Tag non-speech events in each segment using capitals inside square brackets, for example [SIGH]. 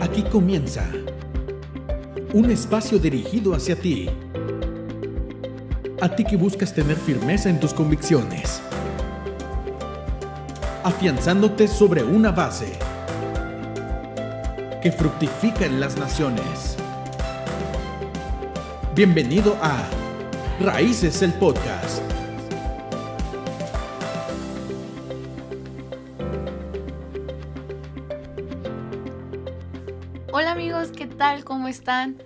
Aquí comienza un espacio dirigido hacia ti. A ti que buscas tener firmeza en tus convicciones. Afianzándote sobre una base que fructifica en las naciones. Bienvenido a Raíces el Podcast. Están?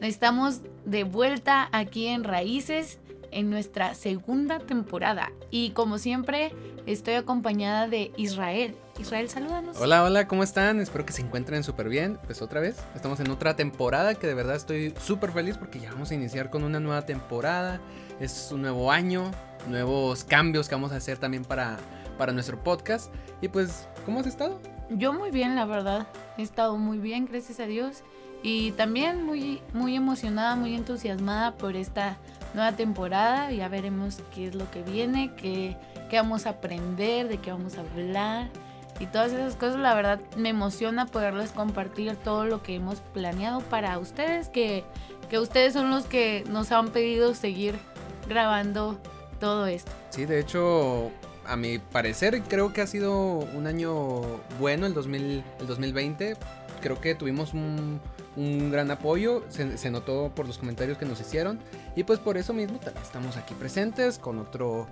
Estamos de vuelta aquí en Raíces en nuestra segunda temporada y como siempre estoy acompañada de Israel. Israel, salúdanos. Hola, hola, ¿cómo están? Espero que se encuentren súper bien. Pues otra vez, estamos en otra temporada que de verdad estoy súper feliz porque ya vamos a iniciar con una nueva temporada. Es un nuevo año, nuevos cambios que vamos a hacer también para, para nuestro podcast. Y pues, ¿cómo has estado? Yo muy bien, la verdad. He estado muy bien, gracias a Dios. Y también muy, muy emocionada, muy entusiasmada por esta nueva temporada. Ya veremos qué es lo que viene, qué, qué vamos a aprender, de qué vamos a hablar. Y todas esas cosas, la verdad, me emociona poderles compartir todo lo que hemos planeado para ustedes, que, que ustedes son los que nos han pedido seguir grabando todo esto. Sí, de hecho, a mi parecer creo que ha sido un año bueno el, 2000, el 2020. Creo que tuvimos un, un gran apoyo, se, notó por los comentarios que nos hicieron y pues por eso mismo estamos aquí presentes con otro,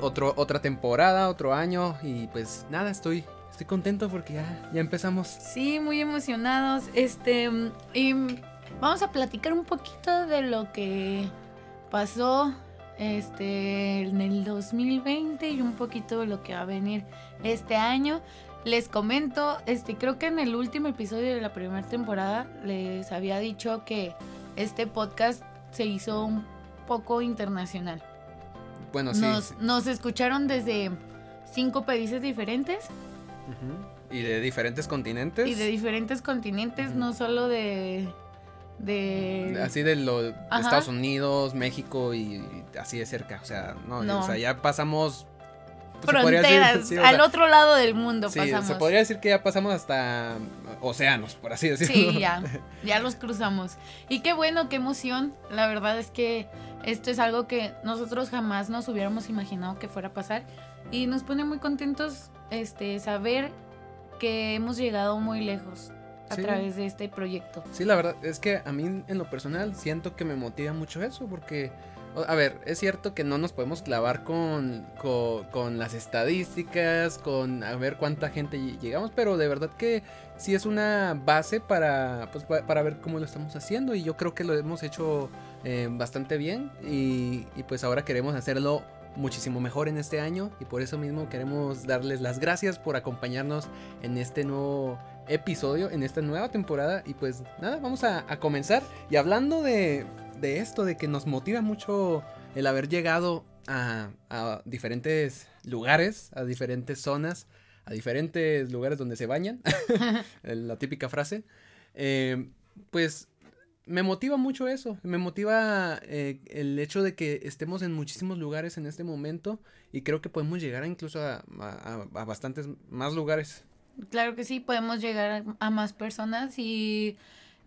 otro otra temporada, otro año y pues nada, estoy estoy contento porque ya ya empezamos. Sí, muy emocionados. Este y vamos a platicar un poquito de lo que pasó este, en el 2020 y un poquito de lo que va a venir este año. Les comento, este, creo que en el último episodio de la primera temporada les había dicho que este podcast se hizo un poco internacional. Bueno, sí. Nos, nos escucharon desde cinco países diferentes. Uh -huh. Y de diferentes continentes. Y de diferentes continentes, uh -huh. no solo de de así de los Estados Unidos, México y, y, así de cerca, o sea, no, No. o sea, ya pasamos pues, fronteras, decir, sí, o al sea, otro lado del mundo sí, pasamos. se podría decir que ya pasamos hasta océanos, por así decirlo. Sí, ya, [LAUGHS] ya los cruzamos. Y qué bueno, qué emoción. La verdad es que esto es algo que nosotros jamás nos hubiéramos imaginado que fuera a pasar y nos pone muy contentos este saber que hemos llegado muy lejos a Sí. través de este proyecto. Sí, la verdad es que a mí en lo personal siento que me motiva mucho eso porque, a ver, es cierto que no nos podemos clavar con, con, con las estadísticas, con a ver cuánta gente ll- llegamos, pero de verdad que sí es una base para, pues, pa- para ver cómo lo estamos haciendo y yo creo que lo hemos hecho eh, bastante bien y, y pues ahora queremos hacerlo muchísimo mejor en este año y por eso mismo queremos darles las gracias por acompañarnos en este nuevo episodio, en esta nueva temporada y pues nada, vamos a comenzar y hablando de, de esto, de que nos motiva mucho el haber llegado a, a diferentes lugares, a diferentes zonas, a diferentes lugares donde se bañan, [LAUGHS] [LAUGHS] la típica frase, eh, pues me motiva mucho eso, me motiva eh, el hecho de que estemos en muchísimos lugares en este momento y creo que podemos llegar incluso a, a- a bastantes más lugares. Claro que sí, podemos llegar a más personas y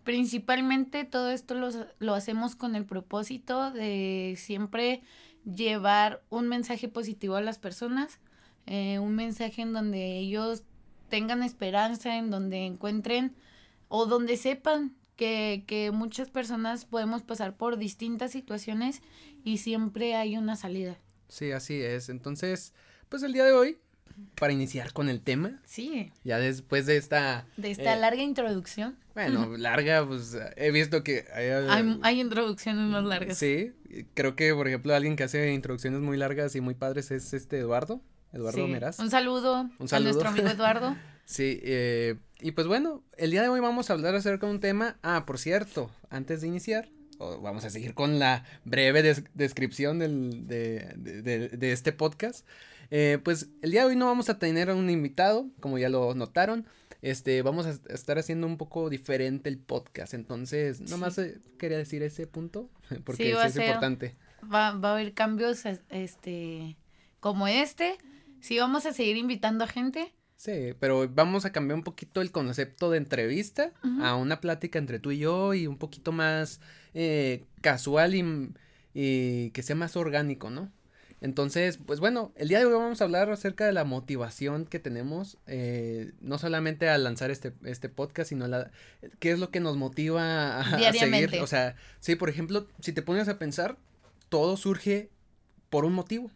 principalmente todo esto los- lo hacemos con el propósito de siempre llevar un mensaje positivo a las personas, eh, un mensaje en donde ellos tengan esperanza, en donde encuentren o donde sepan que, que muchas personas podemos pasar por distintas situaciones y siempre hay una salida. Sí, así es. Entonces, pues el día de hoy, para iniciar con el tema, Sí, ya después de esta, de esta Eh, larga introducción. bueno, [LAUGHS] larga, pues he visto que... hay- Hay, hay introducciones más largas. Sí, creo que, por ejemplo, alguien que hace introducciones muy largas y muy padres es este Eduardo, Eduardo Sí. Meraz. Un saludo, Un a saludo. nuestro amigo Eduardo. [LAUGHS] Sí, eh, y pues bueno, el día de hoy vamos a hablar acerca de un tema. Ah, por cierto, antes de iniciar, o vamos a seguir con la breve des- descripción del- de, de- de- de este podcast. Eh, pues el día de hoy no vamos a tener a un invitado, como ya lo notaron. Este, vamos a est- estar haciendo un poco diferente el podcast. Entonces, nomás eh, quería decir ese punto, [LAUGHS] porque Sí, sí, es ser- importante. Va, va a haber cambios es- este como este. Sí, vamos a seguir invitando a gente, Sí, pero vamos a cambiar un poquito el concepto de entrevista a una plática entre tú y yo y un poquito más eh, casual y, y que sea más orgánico, ¿no? Entonces, pues bueno, el día de hoy vamos a hablar acerca de la motivación que tenemos, eh, no solamente a lanzar este, este podcast, sino la, qué es lo que nos motiva a, seguir. O sea, sí, por ejemplo, si te pones a pensar, todo surge por un motivo.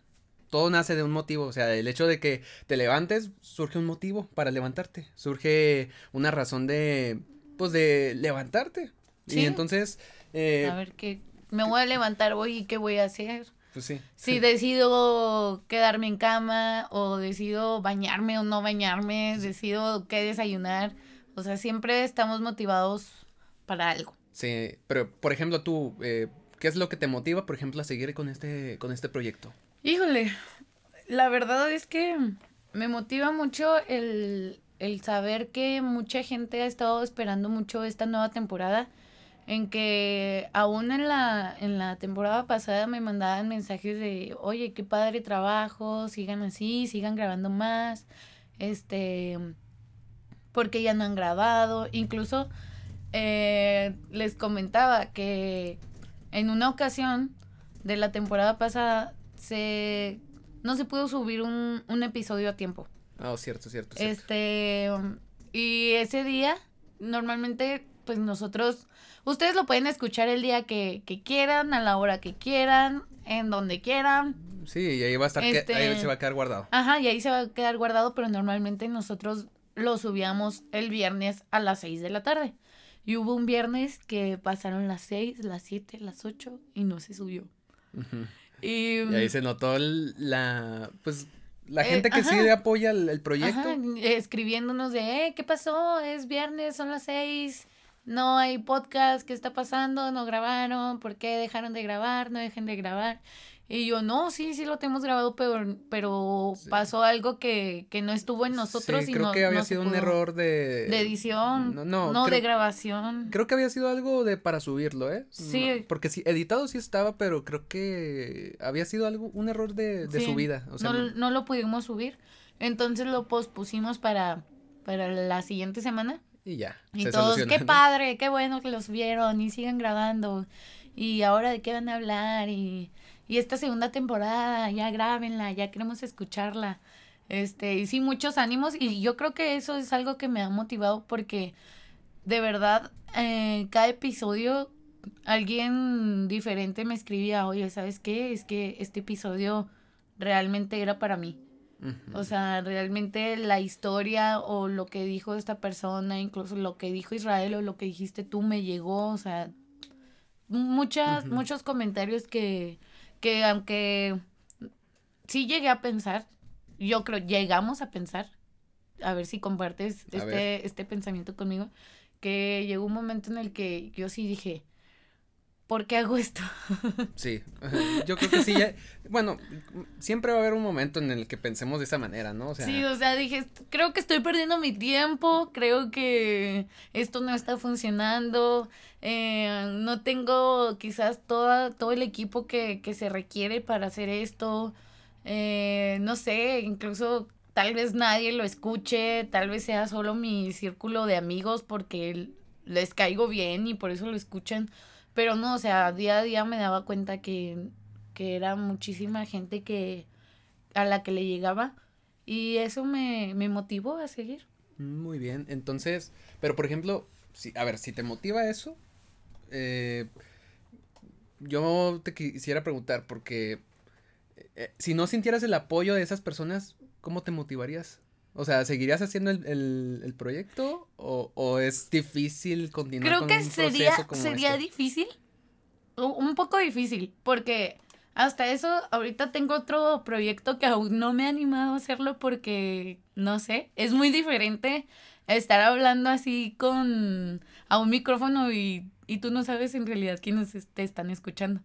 Todo nace de un motivo, o sea, el hecho de que te levantes, surge un motivo para levantarte, surge una razón de, pues, de levantarte. Y entonces... Eh, a ver, ¿qué? Me voy a levantar hoy y qué voy a hacer. Pues si decido quedarme en cama o decido bañarme o no bañarme, decido qué desayunar. O sea, siempre estamos motivados para algo. Sí, pero por ejemplo tú, eh, ¿qué es lo que te motiva, por ejemplo, a seguir con este, con este proyecto? Híjole, la verdad es que me motiva mucho el, el saber que mucha gente ha estado esperando mucho esta nueva temporada en que aún en la, en la temporada pasada me mandaban mensajes de, oye, qué padre trabajo, sigan así, sigan grabando más, este, porque ya no han grabado, incluso eh, les comentaba que en una ocasión de la temporada pasada se no se pudo subir un, un episodio a tiempo. Ah, cierto, cierto, cierto. Este, y ese día, normalmente, pues nosotros Ustedes lo pueden escuchar el día que, quieran, a la hora que quieran, en donde quieran. Sí, y ahí va a estar, ahí este, se va a quedar guardado. Ajá, y ahí se va a quedar guardado, pero normalmente nosotros lo subíamos el viernes a las 6 de la tarde. Y hubo un viernes que pasaron las 6, las 7, las 8 y no se subió. y, ahí se notó la, pues, la eh, gente que sí apoya el, proyecto. escribiéndonos de, eh, ¿qué pasó? Es viernes, son las 6 no hay podcast, ¿qué está pasando? No grabaron, ¿por qué dejaron de grabar? No dejen de grabar. Y yo, no, sí, sí lo tenemos grabado, pero, pero pasó algo que, que no estuvo en nosotros. Sí, creo que había sido un error de... De edición, no, no, de grabación. Creo que había sido algo de para subirlo, ¿eh? Sí. porque sí, editado sí estaba, pero creo que había sido algo, un error de, de subida. O sea, no, no lo pudimos subir, entonces lo pospusimos para, para la siguiente semana. Y ya. Y todos, qué padre, qué bueno que los vieron y sigan grabando. Y ahora de qué van a hablar. Y, y esta segunda temporada, ya grábenla, ya queremos escucharla. Este, y sí, muchos ánimos. Y yo creo que eso es algo que me ha motivado porque de verdad, eh, cada episodio alguien diferente me escribía, oye, ¿sabes qué? Es que este episodio realmente era para mí. O sea, realmente la historia o lo que dijo esta persona, incluso lo que dijo Israel o lo que dijiste tú me llegó, o sea, muchas, muchos comentarios que, que aunque sí llegué a pensar, yo creo, llegamos a pensar, a ver si compartes este, este pensamiento conmigo, que llegó un momento en el que yo sí dije, ¿por qué hago esto? [LAUGHS] sí, [LAUGHS] yo creo que sí, bueno, siempre va a haber un momento en el que pensemos de esa manera, ¿no? O sea, sí, o sea, dije, creo que estoy perdiendo mi tiempo, creo que esto no está funcionando, eh, no tengo quizás toda, todo el equipo que, que se requiere para hacer esto, eh, no sé, incluso tal vez nadie lo escuche, tal vez sea solo mi círculo de amigos porque les caigo bien y por eso lo escuchan pero no, o sea, día a día me daba cuenta que, que era muchísima gente que a la que le llegaba y eso me, me motivó a seguir. Muy bien, entonces, pero por ejemplo, si, a ver, si te motiva eso, eh, yo te quisiera preguntar, porque eh, si no sintieras el apoyo de esas personas, ¿cómo te motivarías? O sea, ¿seguirías haciendo el, el, proyecto o, o, es difícil continuar Creo que sería, sería este? difícil, un poco difícil, porque hasta eso ahorita tengo otro proyecto que aún no me he animado a hacerlo porque, no sé, es muy diferente estar hablando así con a un micrófono y, y tú no sabes en realidad quiénes te están escuchando.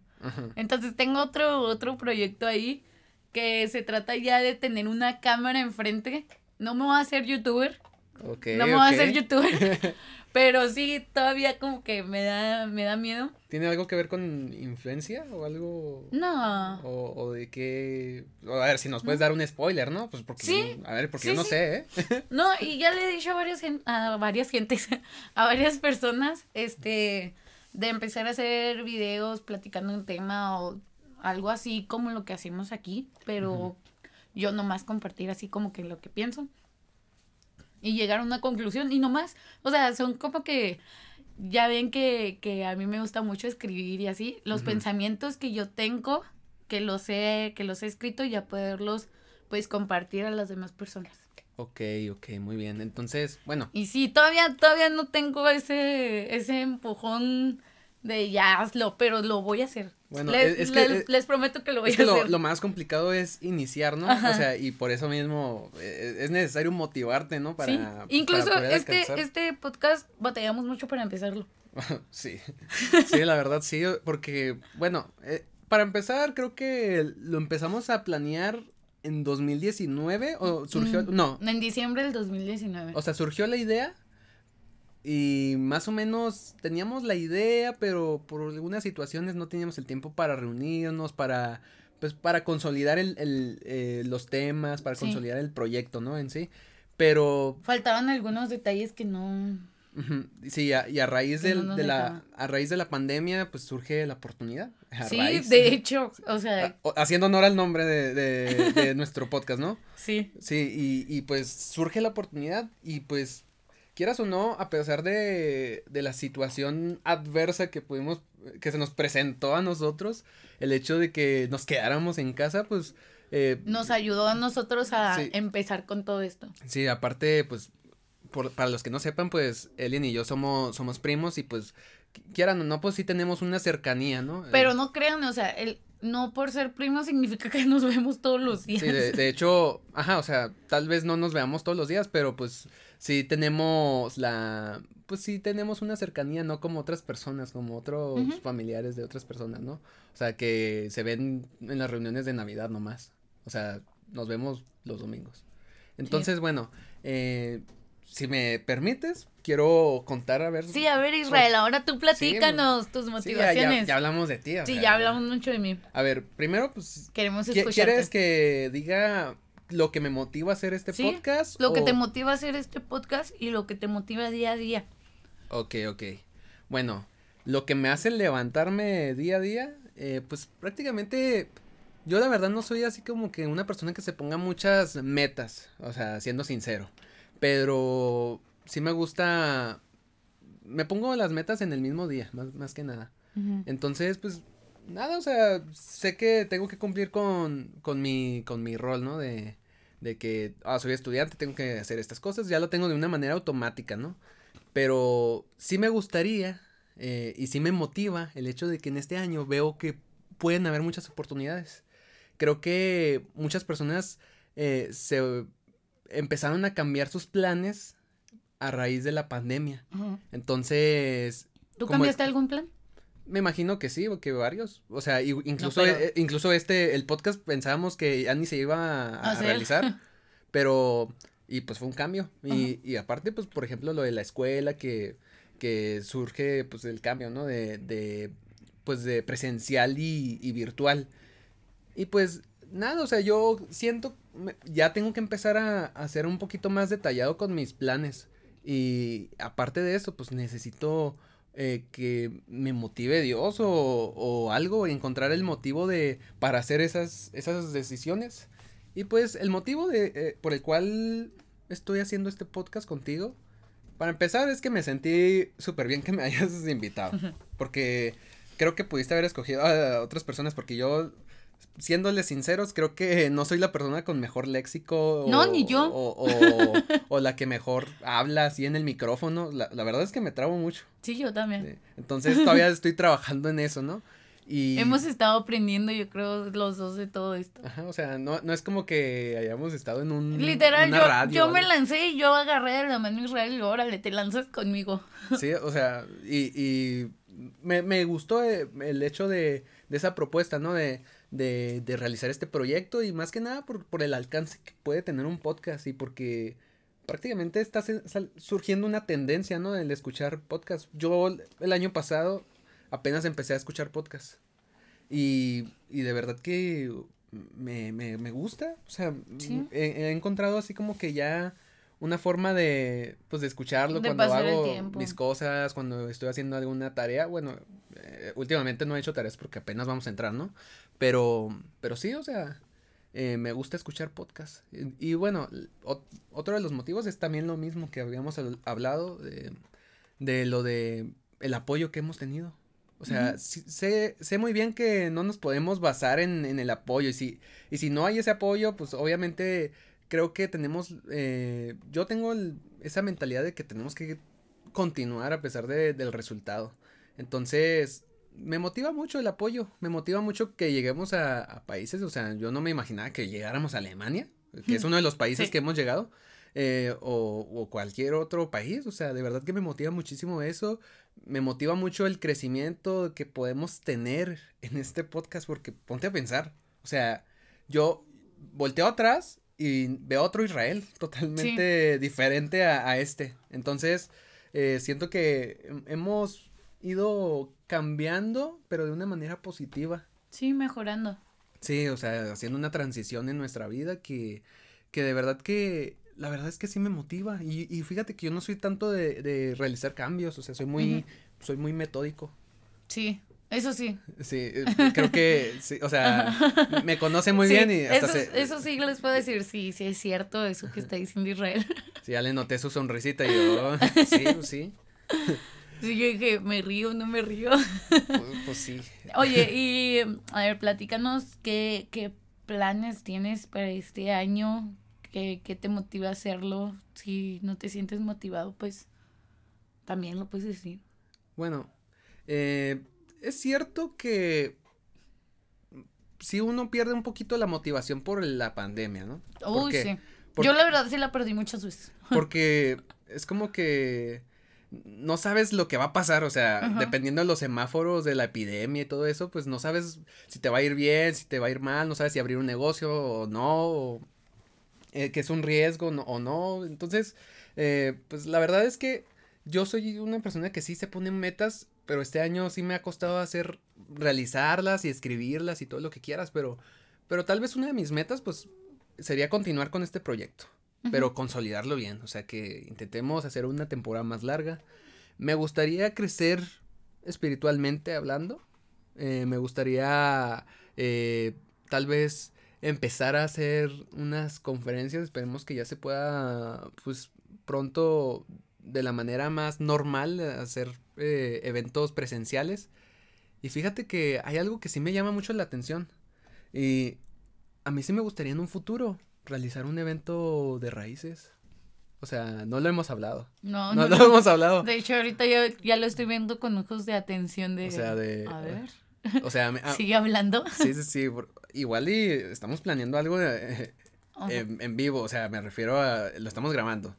Entonces tengo otro, otro proyecto ahí que se trata ya de tener una cámara enfrente no me voy a hacer youtuber, no me voy a hacer youtuber. [LAUGHS] Pero sí, todavía como que me da, me da miedo. ¿Tiene algo que ver con influencia o algo? No. O, o de qué. a ver, si nos puedes dar un spoiler, ¿no? Pues porque. Sí, A ver, porque sí, yo no sí. sé, ¿eh? [LAUGHS] No, y ya le he dicho a varias, gen- a varias gentes, [LAUGHS] a varias personas, este, de empezar a hacer videos platicando un tema o algo así como lo que hacemos aquí, pero yo nomás compartir así como que lo que pienso y llegar a una conclusión y nomás, o sea, son como que ya ven que, que a mí me gusta mucho escribir y así, los pensamientos que yo tengo, que los he, que los he escrito, ya poderlos pues compartir a las demás personas. Ok, ok, muy bien. Entonces, bueno, Y sí, todavía, todavía no tengo ese, ese empujón de ya hazlo, pero lo voy a hacer. Bueno, les, es- es que- les- es- les prometo que lo voy es a hacer. lo más complicado es iniciar, ¿no? Ajá. O sea, y por eso mismo eh, es necesario motivarte, ¿no? Para, sí, incluso este, alcanzar. este podcast batallamos mucho para empezarlo. [LAUGHS] Sí, sí, la verdad sí, porque, bueno, eh, para empezar, creo que lo empezamos a planear en 2019 o surgió, Mm, no, En diciembre del 2019. o sea, surgió la idea y más o menos teníamos la idea, pero por algunas situaciones no teníamos el tiempo para reunirnos, para, pues, para consolidar el, el, eh, los temas, para Sí. consolidar el proyecto, ¿no? En sí, pero Faltaban algunos detalles que no... Sí, a- y a raíz no del- de la, dejaba. a raíz de la pandemia, pues surge la oportunidad. A Sí, raíz- de hecho, o sea, a- o- haciendo honor al nombre de, de, de [LAUGHS] nuestro podcast, ¿no? sí. Sí, y, y pues surge la oportunidad y pues quieras o no, a pesar de, de la situación adversa que pudimos, que se nos presentó a nosotros, el hecho de que nos quedáramos en casa, pues... eh, Nos ayudó a nosotros a Sí. empezar con todo esto. Sí, aparte, pues, por, para los que no sepan, pues, Elian y yo somos, somos primos y pues, qui- quieran o no, pues sí tenemos una cercanía, ¿no? Pero Eh, no crean, o sea, el no por ser primos significa que nos vemos todos los días. Sí, de, de hecho, ajá, o sea, tal vez no nos veamos todos los días, pero pues sí tenemos la, pues sí tenemos una cercanía, no como otras personas, como otros familiares de otras personas, ¿no? O sea, que se ven en las reuniones de Navidad nomás. O sea, nos vemos los domingos. Entonces, bueno, eh, si me permites, quiero contar a ver. Sí, a ver, Israel, ahora tú platícanos tus Sí, motivaciones. ya, ya hablamos de ti. o Sí, sea, ya hablamos mucho de mí. A ver, primero, pues, Queremos ¿qui- escucharte. ¿quieres que diga lo que me motiva a hacer este Sí, podcast? Lo que te motiva a hacer este podcast y lo que te motiva día a día. Ok, ok. Bueno, lo que me hace levantarme día a día, eh, pues prácticamente yo la verdad no soy así como que una persona que se ponga muchas metas, o sea, siendo sincero, pero sí me gusta, me pongo las metas en el mismo día, más, más que nada. Entonces, pues, nada, o sea, sé que tengo que cumplir con, con mi, con mi rol, ¿no? De, de que, ah, soy estudiante, tengo que hacer estas cosas, ya lo tengo de una manera automática, ¿no? Pero sí me gustaría eh, y sí me motiva el hecho de que en este año veo que pueden haber muchas oportunidades. Creo que muchas personas eh, se empezaron a cambiar sus planes a raíz de la pandemia. Entonces, ¿Tú cambiaste algún plan? me imagino que sí, que varios. O sea, incluso, pero- eh, incluso este, el podcast pensábamos que ya ni se iba a, realizar. [LAUGHS] Pero, y pues fue un cambio. Y, y aparte, pues, por ejemplo, lo de la escuela, que, que surge, pues, el cambio, ¿no? De, de pues, de presencial y, y virtual. Y pues, nada, o sea, yo siento, me- ya tengo que empezar a, a ser un poquito más detallado con mis planes. Y aparte de eso, pues, necesito eh, que me motive Dios o, o algo, encontrar el motivo de, para hacer esas, esas decisiones. Y pues el motivo de, eh, por el cual estoy haciendo este podcast contigo, para empezar es que me sentí súper bien que me [LAUGHS] hayas invitado, porque creo que pudiste haber escogido a otras personas, porque yo, siéndoles sinceros, creo que no soy la persona con mejor léxico. No, o- ni yo. O, o- [LAUGHS] o la que mejor habla así en el micrófono, la, la verdad es que me trabo mucho. Sí, yo también. Entonces todavía estoy trabajando en eso, ¿no? Y... [LAUGHS] Hemos estado aprendiendo, yo creo, los dos de todo esto. Ajá, o sea, no, no es como que hayamos estado en un... Literal, una yo, radio yo me lancé y yo agarré de la mano a Israel y órale, te lanzas conmigo. [LAUGHS] Sí, o sea, y, y me, me gustó eh, el hecho de, de esa propuesta, ¿no? De, de, de realizar este proyecto y más que nada por, por el alcance que puede tener un podcast y porque, prácticamente está surgiendo una tendencia, ¿no? El escuchar podcast. Yo el año pasado apenas empecé a escuchar podcast. Y, y de verdad que me, me, me gusta. O sea, he, encontrado así como que ya una forma de, pues, de escucharlo cuando hago mis cosas, cuando estoy haciendo alguna tarea. Bueno, eh, últimamente no he hecho tareas porque apenas vamos a entrar, ¿no? Pero, pero sí, o sea, eh, me gusta escuchar podcast. Y, bueno, otro de los motivos es también lo mismo que habíamos hablado de, de lo de el apoyo que hemos tenido. O sea, sé, sé muy bien que no nos podemos basar en, en, el apoyo. Y si, y si no hay ese apoyo, pues obviamente creo que tenemos, eh, yo tengo esa mentalidad de que tenemos que continuar a pesar de, del resultado. Entonces, me motiva mucho el apoyo, me motiva mucho que lleguemos a, países, o sea, yo no me imaginaba que llegáramos a Alemania, que es uno de los países que hemos llegado, eh, o, o, cualquier otro país, o sea, de verdad que me motiva muchísimo eso, me motiva mucho el crecimiento que podemos tener en este podcast, porque ponte a pensar, o sea, yo volteo atrás y veo otro Israel [LAUGHS] totalmente diferente a, este, entonces, eh, siento que hemos ido cambiando, pero de una manera positiva. Sí, mejorando. Sí, o sea, haciendo una transición en nuestra vida que, que de verdad que, la verdad es que sí me motiva. Y, y fíjate que yo no soy tanto de, de realizar cambios, o sea, soy muy, soy muy metódico. Sí, eso sí. Sí, eh, creo que, sí, o sea, me conoce muy bien y hasta eso, eso sí les puedo decir, sí, sí es cierto eso que está diciendo Israel. Sí, ya le noté su sonrisita y yo, [LAUGHS] sí, sí. Sí, yo dije, ¿me río no me río? Pues, pues, sí. Oye, y a ver, platícanos qué, qué planes tienes para este año, qué, qué te motiva a hacerlo. Si no te sientes motivado, pues también lo puedes decir. Bueno, eh, es cierto que si uno pierde un poquito la motivación por la pandemia, ¿no? Uy, sí. Yo la verdad sí la perdí muchas veces. [LAUGHS] Porque es como que no sabes lo que va a pasar, o sea, dependiendo de los semáforos de la epidemia y todo eso, pues no sabes si te va a ir bien, si te va a ir mal, no sabes si abrir un negocio o no, eh, que es un riesgo o no. Entonces, eh, pues la verdad es que yo soy una persona que sí se pone metas, pero este año sí me ha costado hacer, realizarlas y escribirlas y todo lo que quieras, pero, pero tal vez una de mis metas, pues, sería continuar con este proyecto pero consolidarlo bien, o sea, que intentemos hacer una temporada más larga. Me gustaría crecer espiritualmente hablando, eh, me gustaría eh, tal vez empezar a hacer unas conferencias, esperemos que ya se pueda, pues pronto de la manera más normal hacer eh, eventos presenciales. Y fíjate que hay algo que sí me llama mucho la atención. Y a mí sí me gustaría en un futuro realizar un evento de raíces. O sea, no lo hemos hablado. No, no, no, lo hemos hablado. De hecho, ahorita yo ya lo estoy viendo con ojos de atención de... O sea, de... A ver. O sea... [LAUGHS] Ah, ¿Sigue hablando? Sí, sí, sí. Igual y estamos planeando algo eh, en, vivo. O sea, me refiero a... Lo estamos grabando.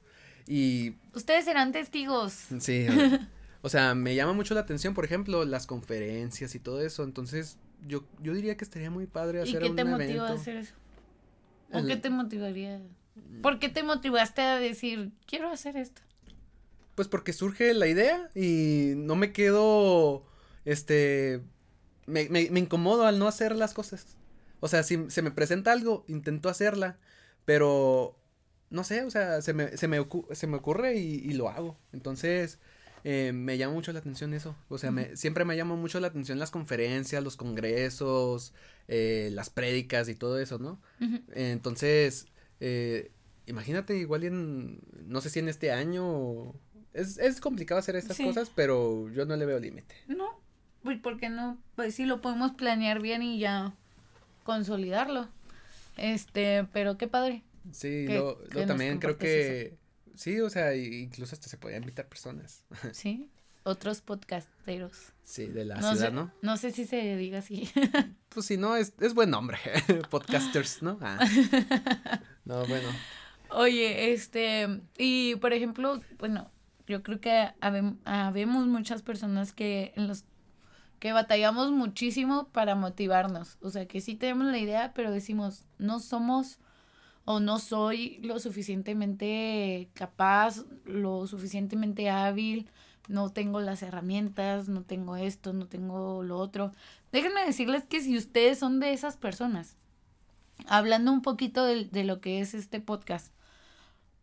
Y... Ustedes serán testigos. Sí. [LAUGHS] O sea, me llama mucho la atención, por ejemplo, las conferencias y todo eso. Entonces, yo, yo diría que estaría muy padre hacer ¿Y qué te motiva a hacer eso? ¿O qué te motivaría? ¿Por qué te motivaste a decir, quiero hacer esto? Pues porque surge la idea y no me quedo, este, me, me, me incomodo al no hacer las cosas. O sea, si se me presenta algo, intento hacerla, pero no sé, o sea, se me, se me, se me ocurre y, y, lo hago. Entonces, eh, me llama mucho la atención eso. O sea, me, siempre me llama mucho la atención las conferencias, los congresos, eh, las prédicas y todo eso, ¿no? entonces, eh, imagínate igual en, no sé si en este año, es, es complicado hacer estas cosas, pero yo no le veo límite. No, pues porque no, pues sí lo podemos planear bien y ya consolidarlo. Este, pero qué padre. Sí, yo, también creo que Sí, o sea, incluso hasta se podían invitar personas. [LAUGHS] Sí, otros podcasteros. Sí, de la ciudad, ¿no? No sé si se diga así. [LAUGHS] Pues sí, no, es, es buen nombre. [LAUGHS] Podcasters, ¿no? Ah. No, bueno. Oye, este, y por ejemplo, bueno, yo creo que habemos muchas personas que en los que batallamos muchísimo para motivarnos. O sea, que sí tenemos la idea, pero decimos, no somos o no soy lo suficientemente capaz, lo suficientemente hábil, no tengo las herramientas, no tengo esto, no tengo lo otro. Déjenme decirles que si ustedes son de esas personas, hablando un poquito de, lo que es este podcast,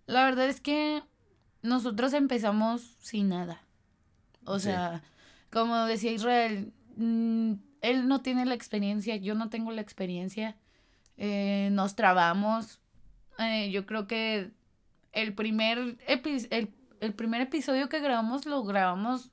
la verdad es que nosotros empezamos sin nada. O sea, como decía Israel, mm, él no tiene la experiencia, yo no tengo la experiencia, eh, nos trabamos. Eh, yo creo que el primer, el, el primer episodio que grabamos lo grabamos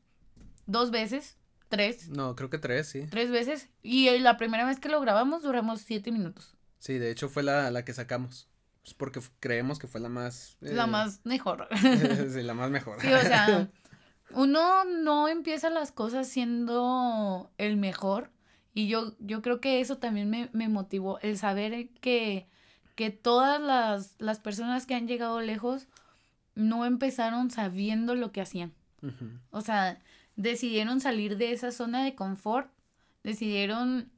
dos veces, tres. No, creo que tres, sí. Tres veces. Y la primera vez que lo grabamos duramos siete minutos. Sí, de hecho fue la, la que sacamos. Pues porque creemos que fue la más... La eh, más mejor. [LAUGHS] sí, la más mejor. Sí, o sea, uno no empieza las cosas siendo el mejor. Y yo, yo creo que eso también me, me motivó, el saber que, que todas las, las, personas que han llegado lejos no empezaron sabiendo lo que hacían. O sea, decidieron salir de esa zona de confort, decidieron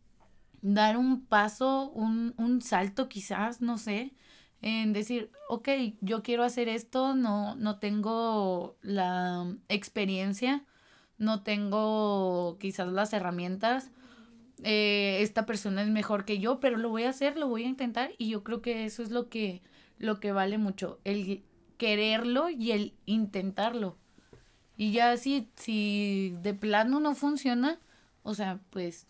dar un paso, un, un salto quizás, no sé, en decir, ok, yo quiero hacer esto, no, no tengo la experiencia, no tengo quizás las herramientas, eh, esta persona es mejor que yo, pero lo voy a hacer, lo voy a intentar y yo creo que eso es lo que, lo que vale mucho, el quererlo y el intentarlo. Y ya si, si de plano no funciona, o sea, pues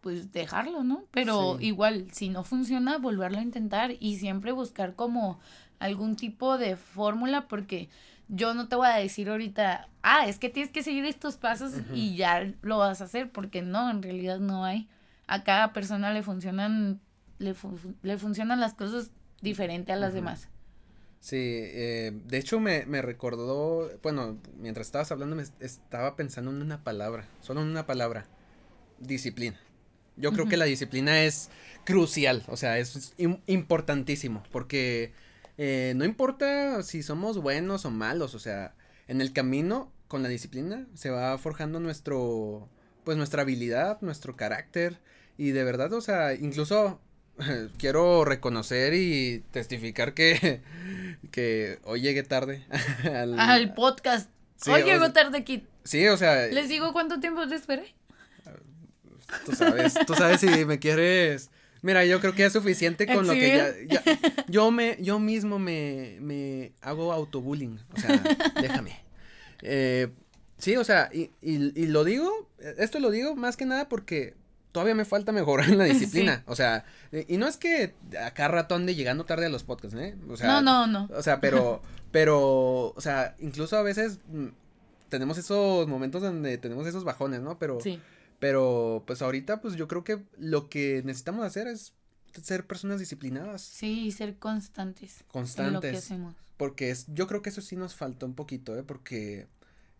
pues dejarlo, ¿no? Pero igual, si no funciona, volverlo a intentar y siempre buscar como algún tipo de fórmula porque yo no te voy a decir ahorita, ah, es que tienes que seguir estos pasos y ya lo vas a hacer porque no, en realidad no hay. A cada persona le funcionan, le, le funcionan las cosas diferente a las demás. Sí, eh, de hecho me, me, recordó, bueno, mientras estabas hablando me estaba pensando en una palabra, solo en una palabra, disciplina. Yo creo que la disciplina es crucial, o sea, es importantísimo, porque eh, no importa si somos buenos o malos, o sea, en el camino con la disciplina se va forjando nuestro, pues nuestra habilidad, nuestro carácter, y de verdad, o sea, incluso [LAUGHS] quiero reconocer y testificar que, [LAUGHS] que hoy llegué tarde [LAUGHS] al, podcast. hoy llego tarde aquí. Sí, o sea. ¿Les digo cuánto tiempo te esperé? Tú sabes, tú sabes si me quieres. Mira, yo creo que es suficiente con lo que ya, [LAUGHS] yo me, yo mismo me, me hago autobullying, o sea, [LAUGHS] déjame. Eh, sí, o sea, y, y, lo digo, esto lo digo más que nada porque todavía me falta mejorar en la [LAUGHS] disciplina, o sea, y no es que acá rato ande llegando tarde a los podcasts, ¿eh? O sea, no, no, no. O sea, pero, pero, o sea, incluso a veces mm, tenemos esos momentos donde tenemos esos bajones, ¿no? Pero, sí pero pues ahorita pues yo creo que lo que necesitamos hacer es ser personas disciplinadas. Sí, ser constantes. Constantes. En lo que hacemos. Porque es, yo creo que eso sí nos faltó un poquito, ¿eh? Porque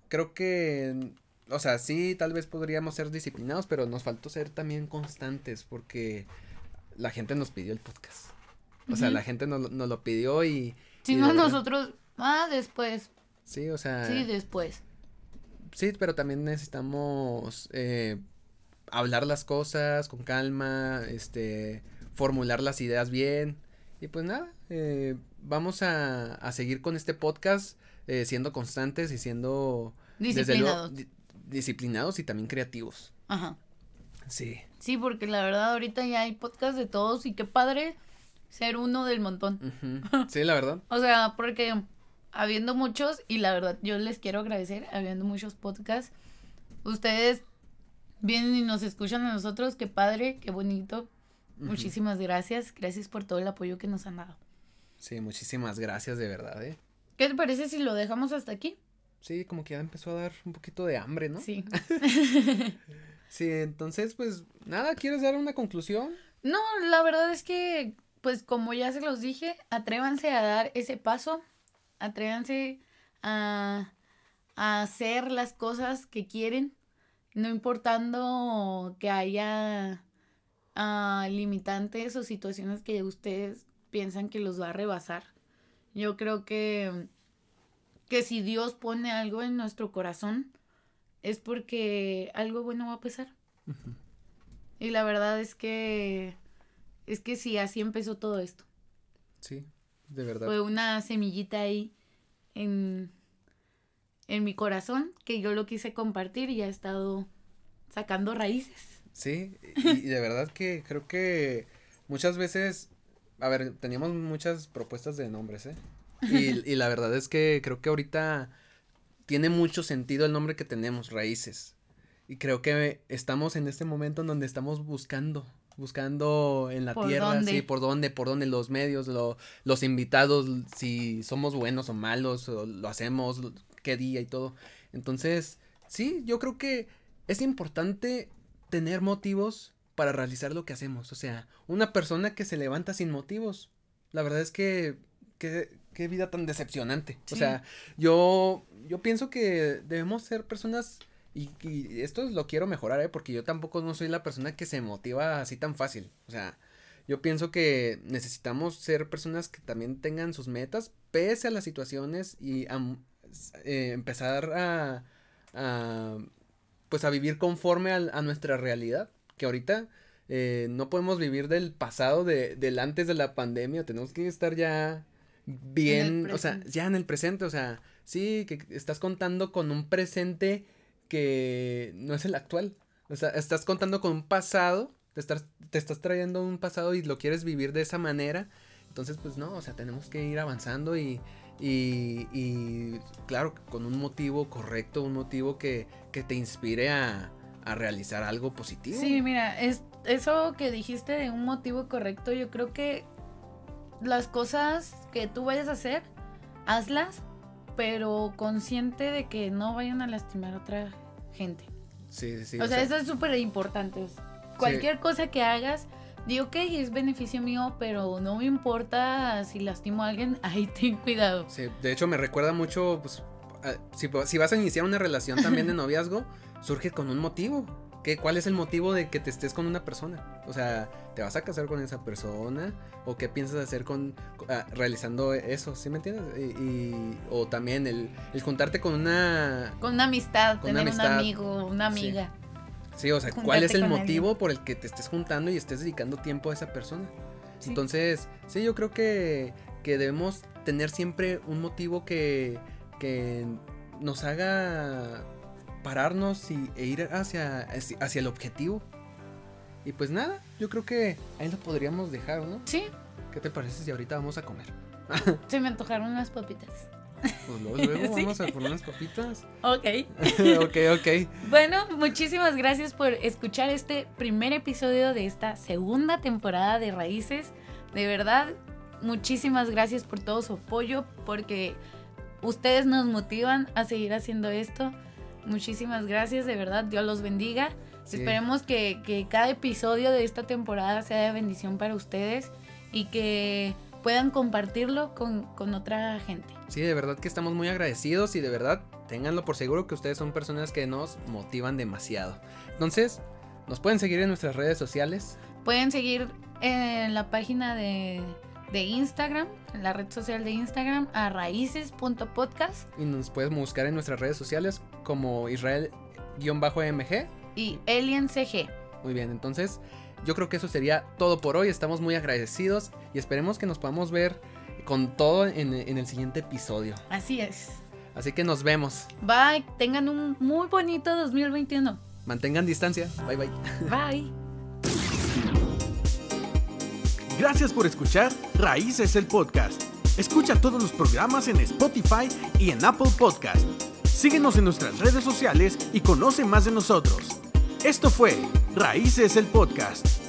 creo que, o sea, sí, tal vez podríamos ser disciplinados, pero nos faltó ser también constantes porque la gente nos pidió el podcast. O sea, la gente nos, nos, lo pidió y... Si no, nosotros, ah, después. Sí, o sea... Sí, después sí, pero también necesitamos eh, hablar las cosas con calma, este, formular las ideas bien. Y pues nada, eh, vamos a, a, seguir con este podcast eh, siendo constantes y siendo disciplinados. disciplinados y también creativos. Ajá. Sí. Sí, porque la verdad ahorita ya hay podcast de todos y qué padre ser uno del montón. [LAUGHS] Sí, la verdad. o sea, porque habiendo muchos, y la verdad yo les quiero agradecer, habiendo muchos podcasts, ustedes vienen y nos escuchan a nosotros, qué padre, qué bonito. Muchísimas gracias, gracias por todo el apoyo que nos han dado. Sí, muchísimas gracias de verdad, ¿eh? ¿Qué te parece si lo dejamos hasta aquí? Sí, como que ya empezó a dar un poquito de hambre, ¿no? Sí. [LAUGHS] sí, entonces, pues, nada, ¿quieres dar una conclusión? No, la verdad es que, pues, como ya se los dije, atrévanse a dar ese paso, atrévanse a, hacer las cosas que quieren, no importando que haya ah, limitantes o situaciones que ustedes piensan que los va a rebasar. Yo creo que, que si Dios pone algo en nuestro corazón, es porque algo bueno va a pasar. Y la verdad es que es que sí, así empezó todo esto. Sí, de verdad. Fue una semillita ahí en, en mi corazón que yo lo quise compartir y ha estado sacando raíces. Sí, y, de verdad que creo que muchas veces, a ver, teníamos muchas propuestas de nombres, ¿eh? [LAUGHS] Y, y la verdad es que creo que ahorita tiene mucho sentido el nombre que tenemos, Raíces. Y creo que estamos en este momento en donde estamos buscando, buscando en la tierra, sí, por dónde, por dónde los medios, los invitados, si somos buenos o malos, o lo hacemos, qué día y todo. Entonces, sí, yo creo que es importante tener motivos para realizar lo que hacemos. O sea, una persona que se levanta sin motivos, la verdad es que, que qué vida tan decepcionante. O sea, yo, yo pienso que debemos ser personas y, y, esto lo quiero mejorar, ¿eh? Porque yo tampoco no soy la persona que se motiva así tan fácil. O sea, yo pienso que necesitamos ser personas que también tengan sus metas, pese a las situaciones, y eh, empezar a, a, pues a vivir conforme a, a nuestra realidad. Que ahorita eh, no podemos vivir del pasado, de, del antes de la pandemia, tenemos que estar ya bien, o sea, ya en el presente, o sea, sí, que estás contando con un presente que no es el actual. O sea, estás contando con un pasado, te estás, te estás trayendo un pasado y lo quieres vivir de esa manera. Entonces, pues no, o sea, tenemos que ir avanzando y, y, y claro, con un motivo correcto, un motivo que, que te inspire a, a, realizar algo positivo. Sí, mira, es, eso que dijiste de un motivo correcto, yo creo que las cosas que tú vayas a hacer, hazlas pero consciente de que no vayan a lastimar a otra gente. Sí, sí. O, o sea, eso es súper importante. Cualquier sí. cosa que hagas, digo, ok, es beneficio mío, pero no me importa si lastimo a alguien, [LAUGHS] ahí ten cuidado. Sí, de hecho me recuerda mucho, pues, a, si, si vas a iniciar una relación también de [LAUGHS] noviazgo, surge con un motivo. ¿Qué, ¿Cuál es el motivo de que te estés con una persona? O sea, ¿te vas a casar con esa persona? ¿O qué piensas hacer con, uh, realizando eso? ¿Sí me entiendes? Y, y o también el, el, juntarte con una... Con una amistad, con tener una amistad. un amigo, una amiga. Sí, sí o sea, ¿cuál es el motivo alguien? por el que te estés juntando y estés dedicando tiempo a esa persona? Sí. Entonces, sí, yo creo que, que debemos tener siempre un motivo que, que nos haga pararnos y, e ir hacia, hacia el objetivo. Y pues nada, yo creo que ahí lo podríamos dejar, ¿no? Sí. ¿Qué te parece si ahorita vamos a comer? [LAUGHS] Se me antojaron unas papitas. Pues luego, luego [LAUGHS] ¿Sí? vamos a por unas papitas. Ok. [LAUGHS] ok, ok. Bueno, muchísimas gracias por escuchar este primer episodio de esta segunda temporada de Raíces. De verdad, muchísimas gracias por todo su apoyo, porque ustedes nos motivan a seguir haciendo esto. Muchísimas gracias, de verdad, Dios los bendiga. Sí. Esperemos que, que, cada episodio de esta temporada sea de bendición para ustedes y que puedan compartirlo con, con, otra gente. Sí, de verdad que estamos muy agradecidos y de verdad ténganlo por seguro que ustedes son personas que nos motivan demasiado. Entonces, nos pueden seguir en nuestras redes sociales. Pueden seguir en la página de, de Instagram, en la red social de Instagram, a raíces.podcast. Y nos pueden buscar en nuestras redes sociales como Israel-MG y Alien CG. Muy bien, entonces yo creo que eso sería todo por hoy. Estamos muy agradecidos y esperemos que nos podamos ver con todo en, en el siguiente episodio. Así es. Así que nos vemos. Bye, tengan un muy bonito 2021. Mantengan distancia. Bye bye. [LAUGHS] Bye. Gracias por escuchar Raíces el Podcast. Escucha todos los programas en Spotify y en Apple Podcast. Síguenos en nuestras redes sociales y conoce más de nosotros. Esto fue Raíces el Podcast.